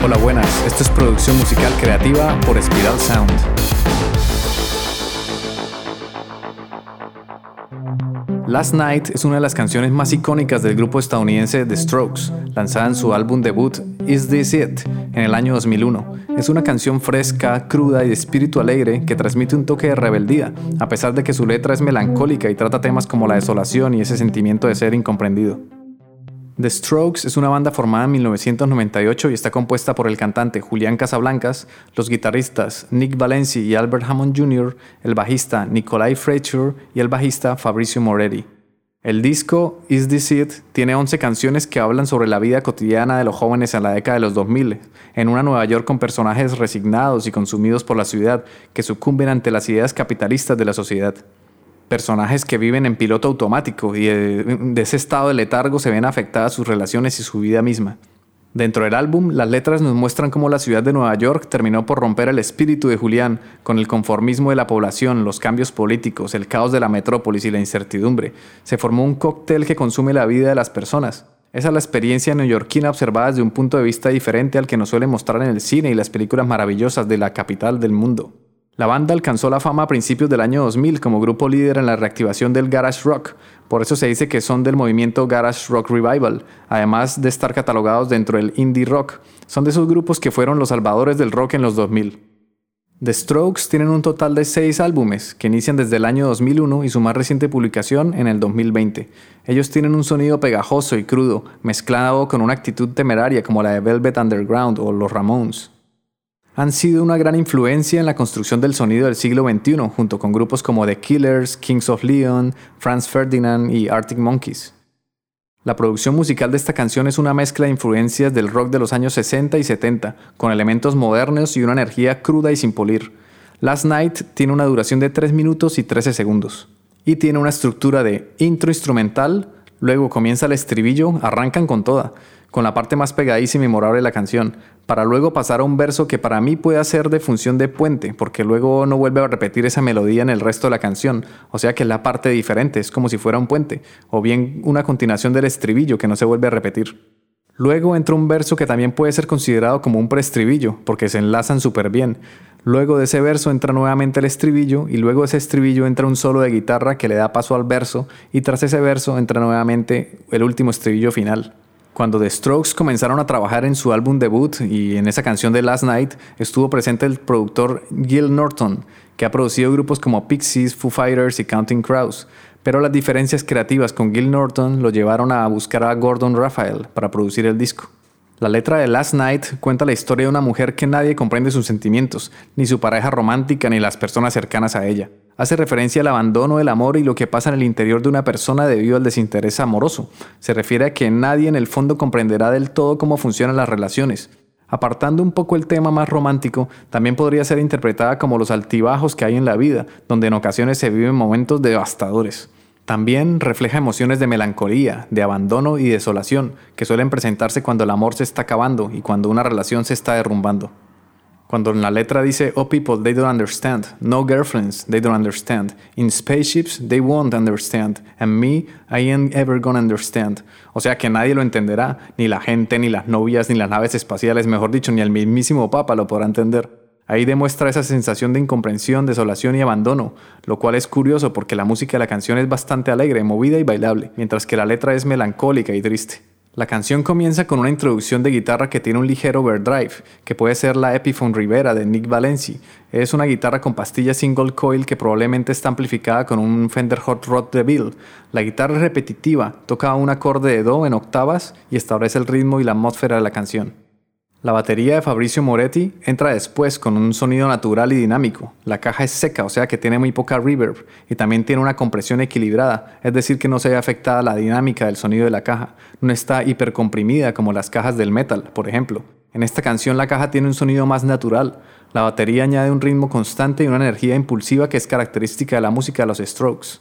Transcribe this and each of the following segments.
Hola, buenas. Esto es producción musical creativa por Spiral Sound. Last Night es una de las canciones más icónicas del grupo estadounidense The Strokes, lanzada en su álbum debut Is This It en el año 2001. Es una canción fresca, cruda y de espíritu alegre que transmite un toque de rebeldía, a pesar de que su letra es melancólica y trata temas como la desolación y ese sentimiento de ser incomprendido. The Strokes es una banda formada en 1998 y está compuesta por el cantante Julián Casablancas, los guitarristas Nick Valenci y Albert Hammond Jr., el bajista Nikolai Fletcher y el bajista Fabrizio Moretti. El disco Is This It tiene 11 canciones que hablan sobre la vida cotidiana de los jóvenes en la década de los 2000, en una Nueva York con personajes resignados y consumidos por la ciudad que sucumben ante las ideas capitalistas de la sociedad personajes que viven en piloto automático y de, ese estado de letargo se ven afectadas sus relaciones y su vida misma. Dentro del álbum, las letras nos muestran cómo la ciudad de Nueva York terminó por romper el espíritu de Julián con el conformismo de la población, los cambios políticos, el caos de la metrópolis y la incertidumbre. Se formó un cóctel que consume la vida de las personas. Esa es la experiencia neoyorquina observada desde un punto de vista diferente al que nos suele mostrar en el cine y las películas maravillosas de la capital del mundo. La banda alcanzó la fama a principios del año 2000 como grupo líder en la reactivación del garage rock, por eso se dice que son del movimiento Garage Rock Revival, además de estar catalogados dentro del indie rock. Son de esos grupos que fueron los salvadores del rock en los 2000. The Strokes tienen un total de seis álbumes que inician desde el año 2001 y su más reciente publicación en el 2020. Ellos tienen un sonido pegajoso y crudo, mezclado con una actitud temeraria como la de Velvet Underground o los Ramones han sido una gran influencia en la construcción del sonido del siglo XXI, junto con grupos como The Killers, Kings of Leon, Franz Ferdinand y Arctic Monkeys. La producción musical de esta canción es una mezcla de influencias del rock de los años 60 y 70, con elementos modernos y una energía cruda y sin polir. Last Night tiene una duración de 3 minutos y 13 segundos, y tiene una estructura de intro instrumental, luego comienza el estribillo, arrancan con toda, con la parte más pegadiza y memorable de la canción, para luego pasar a un verso que para mí puede hacer de función de puente, porque luego no vuelve a repetir esa melodía en el resto de la canción, o sea que es la parte diferente, es como si fuera un puente, o bien una continuación del estribillo que no se vuelve a repetir. Luego entra un verso que también puede ser considerado como un preestribillo, porque se enlazan súper bien. Luego de ese verso entra nuevamente el estribillo y luego de ese estribillo entra un solo de guitarra que le da paso al verso y tras ese verso entra nuevamente el último estribillo final. Cuando The Strokes comenzaron a trabajar en su álbum debut y en esa canción de Last Night, estuvo presente el productor Gil Norton, que ha producido grupos como Pixies, Foo Fighters y Counting Crows. Pero las diferencias creativas con Gil Norton lo llevaron a buscar a Gordon Raphael para producir el disco. La letra de Last Night cuenta la historia de una mujer que nadie comprende sus sentimientos, ni su pareja romántica ni las personas cercanas a ella hace referencia al abandono del amor y lo que pasa en el interior de una persona debido al desinterés amoroso. Se refiere a que nadie en el fondo comprenderá del todo cómo funcionan las relaciones. Apartando un poco el tema más romántico, también podría ser interpretada como los altibajos que hay en la vida, donde en ocasiones se viven momentos devastadores. También refleja emociones de melancolía, de abandono y desolación, que suelen presentarse cuando el amor se está acabando y cuando una relación se está derrumbando. Cuando en la letra dice, oh people, they don't understand. No girlfriends, they don't understand. In spaceships, they won't understand. And me, I ain't ever gonna understand. O sea que nadie lo entenderá, ni la gente, ni las novias, ni las naves espaciales, mejor dicho, ni el mismísimo Papa lo podrá entender. Ahí demuestra esa sensación de incomprensión, desolación y abandono, lo cual es curioso porque la música de la canción es bastante alegre, movida y bailable, mientras que la letra es melancólica y triste. La canción comienza con una introducción de guitarra que tiene un ligero overdrive, que puede ser la Epiphone Rivera de Nick Valenci. Es una guitarra con pastilla single coil que probablemente está amplificada con un Fender Hot Rod de Bill. La guitarra es repetitiva, toca un acorde de Do en octavas y establece el ritmo y la atmósfera de la canción. La batería de Fabrizio Moretti entra después con un sonido natural y dinámico. La caja es seca, o sea que tiene muy poca reverb y también tiene una compresión equilibrada, es decir que no se ve afectada la dinámica del sonido de la caja. No está hipercomprimida como las cajas del metal, por ejemplo. En esta canción la caja tiene un sonido más natural. La batería añade un ritmo constante y una energía impulsiva que es característica de la música de los Strokes.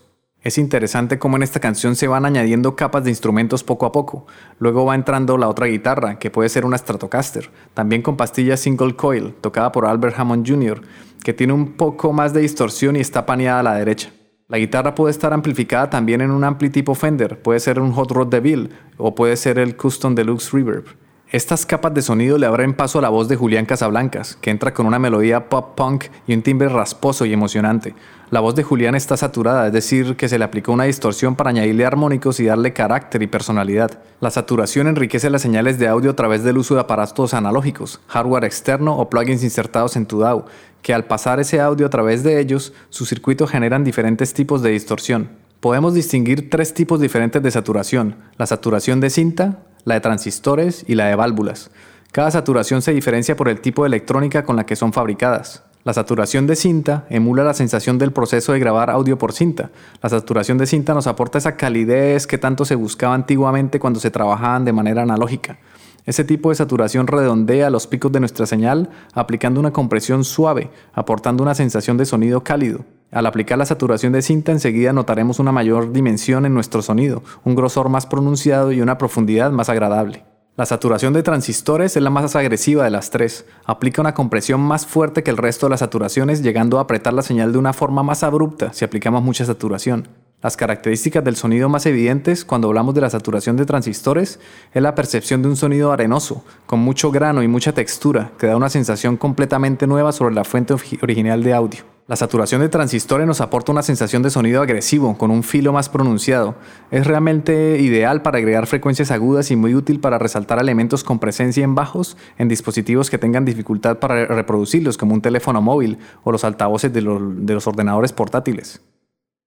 Es interesante cómo en esta canción se van añadiendo capas de instrumentos poco a poco. Luego va entrando la otra guitarra, que puede ser una Stratocaster, también con pastilla single coil, tocada por Albert Hammond Jr., que tiene un poco más de distorsión y está paneada a la derecha. La guitarra puede estar amplificada también en un ampli tipo Fender, puede ser un Hot Rod de Bill o puede ser el Custom Deluxe Reverb. Estas capas de sonido le abren paso a la voz de Julián Casablancas, que entra con una melodía pop punk y un timbre rasposo y emocionante. La voz de Julián está saturada, es decir, que se le aplicó una distorsión para añadirle armónicos y darle carácter y personalidad. La saturación enriquece las señales de audio a través del uso de aparatos analógicos, hardware externo o plugins insertados en tu DAW, que al pasar ese audio a través de ellos, sus circuitos generan diferentes tipos de distorsión. Podemos distinguir tres tipos diferentes de saturación, la saturación de cinta, la de transistores y la de válvulas. Cada saturación se diferencia por el tipo de electrónica con la que son fabricadas. La saturación de cinta emula la sensación del proceso de grabar audio por cinta. La saturación de cinta nos aporta esa calidez que tanto se buscaba antiguamente cuando se trabajaban de manera analógica. Ese tipo de saturación redondea los picos de nuestra señal aplicando una compresión suave, aportando una sensación de sonido cálido. Al aplicar la saturación de cinta enseguida notaremos una mayor dimensión en nuestro sonido, un grosor más pronunciado y una profundidad más agradable. La saturación de transistores es la más agresiva de las tres. Aplica una compresión más fuerte que el resto de las saturaciones, llegando a apretar la señal de una forma más abrupta si aplicamos mucha saturación. Las características del sonido más evidentes cuando hablamos de la saturación de transistores es la percepción de un sonido arenoso, con mucho grano y mucha textura, que da una sensación completamente nueva sobre la fuente original de audio. La saturación de transistores nos aporta una sensación de sonido agresivo, con un filo más pronunciado. Es realmente ideal para agregar frecuencias agudas y muy útil para resaltar elementos con presencia en bajos en dispositivos que tengan dificultad para reproducirlos, como un teléfono móvil o los altavoces de, de los ordenadores portátiles.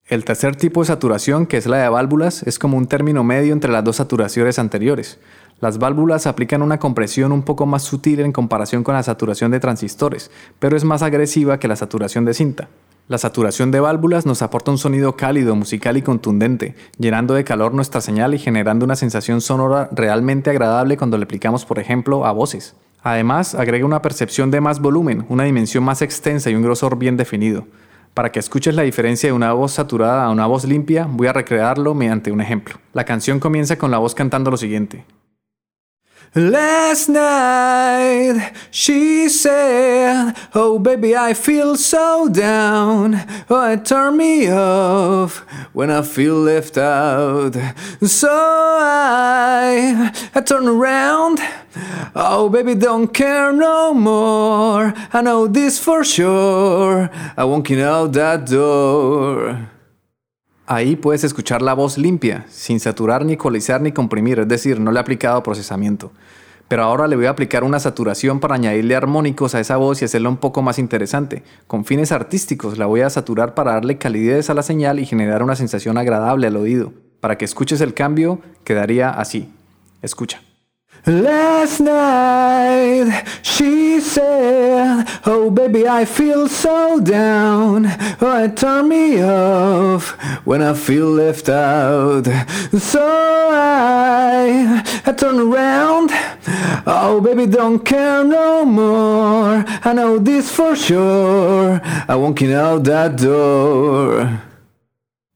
El tercer tipo de saturación, que es la de válvulas, es como un término medio entre las dos saturaciones anteriores. Las válvulas aplican una compresión un poco más sutil en comparación con la saturación de transistores, pero es más agresiva que la saturación de cinta. La saturación de válvulas nos aporta un sonido cálido, musical y contundente, llenando de calor nuestra señal y generando una sensación sonora realmente agradable cuando le aplicamos, por ejemplo, a voces. Además, agrega una percepción de más volumen, una dimensión más extensa y un grosor bien definido. Para que escuches la diferencia de una voz saturada a una voz limpia, voy a recrearlo mediante un ejemplo. La canción comienza con la voz cantando lo siguiente. Last night she said, Oh baby, I feel so down. Oh, it turned me off when I feel left out. So I, I turn around. Oh baby, don't care no more. I know this for sure. I won't get out that door. Ahí puedes escuchar la voz limpia, sin saturar ni ecualizar ni comprimir, es decir, no le he aplicado procesamiento. Pero ahora le voy a aplicar una saturación para añadirle armónicos a esa voz y hacerla un poco más interesante. Con fines artísticos la voy a saturar para darle calidez a la señal y generar una sensación agradable al oído. Para que escuches el cambio, quedaría así. Escucha. Last night she said, Oh baby, I feel so down. Oh, it turned me off when I feel left out. So I, I turn around. Oh baby, don't care no more. I know this for sure. I won't get out that door.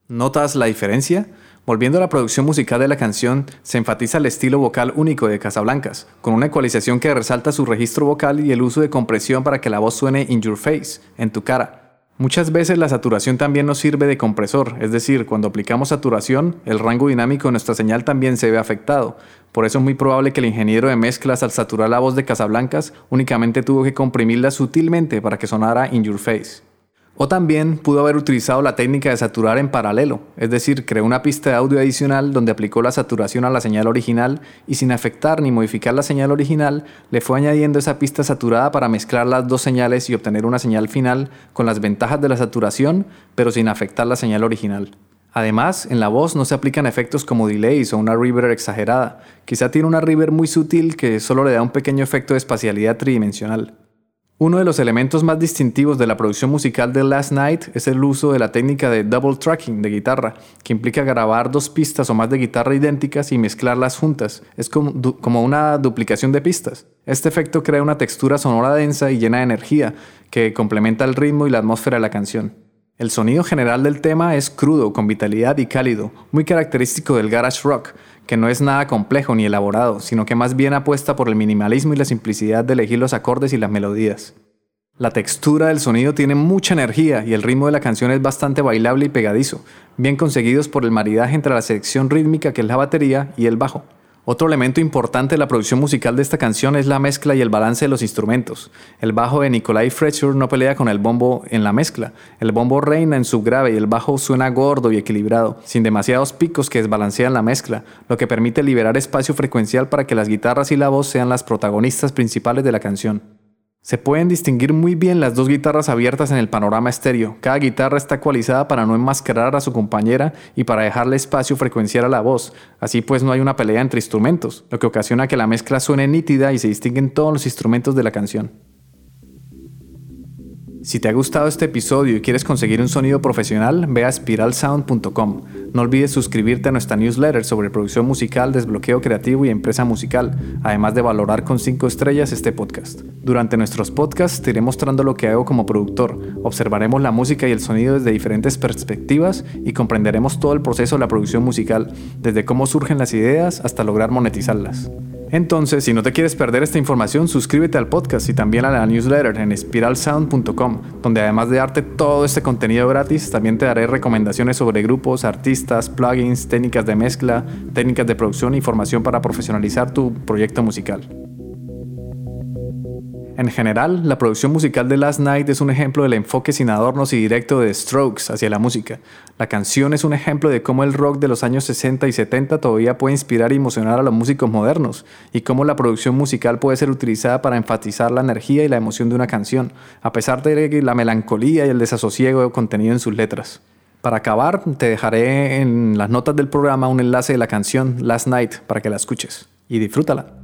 ¿Notas la diferencia? Volviendo a la producción musical de la canción, se enfatiza el estilo vocal único de Casablancas, con una ecualización que resalta su registro vocal y el uso de compresión para que la voz suene in your face, en tu cara. Muchas veces la saturación también nos sirve de compresor, es decir, cuando aplicamos saturación, el rango dinámico de nuestra señal también se ve afectado. Por eso es muy probable que el ingeniero de mezclas al saturar la voz de Casablancas únicamente tuvo que comprimirla sutilmente para que sonara in your face. O también pudo haber utilizado la técnica de saturar en paralelo, es decir, creó una pista de audio adicional donde aplicó la saturación a la señal original y sin afectar ni modificar la señal original, le fue añadiendo esa pista saturada para mezclar las dos señales y obtener una señal final con las ventajas de la saturación, pero sin afectar la señal original. Además, en la voz no se aplican efectos como delays o una reverb exagerada. Quizá tiene una reverb muy sutil que solo le da un pequeño efecto de espacialidad tridimensional. Uno de los elementos más distintivos de la producción musical de Last Night es el uso de la técnica de double tracking de guitarra, que implica grabar dos pistas o más de guitarra idénticas y mezclarlas juntas. Es como, una duplicación de pistas. Este efecto crea una textura sonora densa y llena de energía, que complementa el ritmo y la atmósfera de la canción. El sonido general del tema es crudo, con vitalidad y cálido, muy característico del garage rock, que no es nada complejo ni elaborado, sino que más bien apuesta por el minimalismo y la simplicidad de elegir los acordes y las melodías. La textura del sonido tiene mucha energía y el ritmo de la canción es bastante bailable y pegadizo, bien conseguidos por el maridaje entre la sección rítmica que es la batería y el bajo. Otro elemento importante de la producción musical de esta canción es la mezcla y el balance de los instrumentos. El bajo de Nikolai Fletcher no pelea con el bombo en la mezcla. El bombo reina en subgrave y el bajo suena gordo y equilibrado, sin demasiados picos que desbalancean la mezcla, lo que permite liberar espacio frecuencial para que las guitarras y la voz sean las protagonistas principales de la canción. Se pueden distinguir muy bien las dos guitarras abiertas en el panorama estéreo. Cada guitarra está ecualizada para no enmascarar a su compañera y para dejarle espacio frecuencial a la voz. Así pues no hay una pelea entre instrumentos, lo que ocasiona que la mezcla suene nítida y se distinguen todos los instrumentos de la canción. Si te ha gustado este episodio y quieres conseguir un sonido profesional, ve a spiralsound.com. No olvides suscribirte a nuestra newsletter sobre producción musical, desbloqueo creativo y empresa musical, además de valorar con 5 estrellas este podcast. Durante nuestros podcasts te iré mostrando lo que hago como productor, observaremos la música y el sonido desde diferentes perspectivas y comprenderemos todo el proceso de la producción musical, desde cómo surgen las ideas hasta lograr monetizarlas. Entonces, si no te quieres perder esta información, suscríbete al podcast y también a la newsletter en spiralsound.com, donde además de darte todo este contenido gratis, también te daré recomendaciones sobre grupos, artistas, plugins, técnicas de mezcla, técnicas de producción e información para profesionalizar tu proyecto musical. En general, la producción musical de Last Night es un ejemplo del enfoque sin adornos y directo de Strokes hacia la música. La canción es un ejemplo de cómo el rock de los años 60 y 70 todavía puede inspirar y emocionar a los músicos modernos, y cómo la producción musical puede ser utilizada para enfatizar la energía y la emoción de una canción, a pesar de la melancolía y el desasosiego contenido en sus letras. Para acabar, te dejaré en las notas del programa un enlace de la canción Last Night para que la escuches y disfrútala.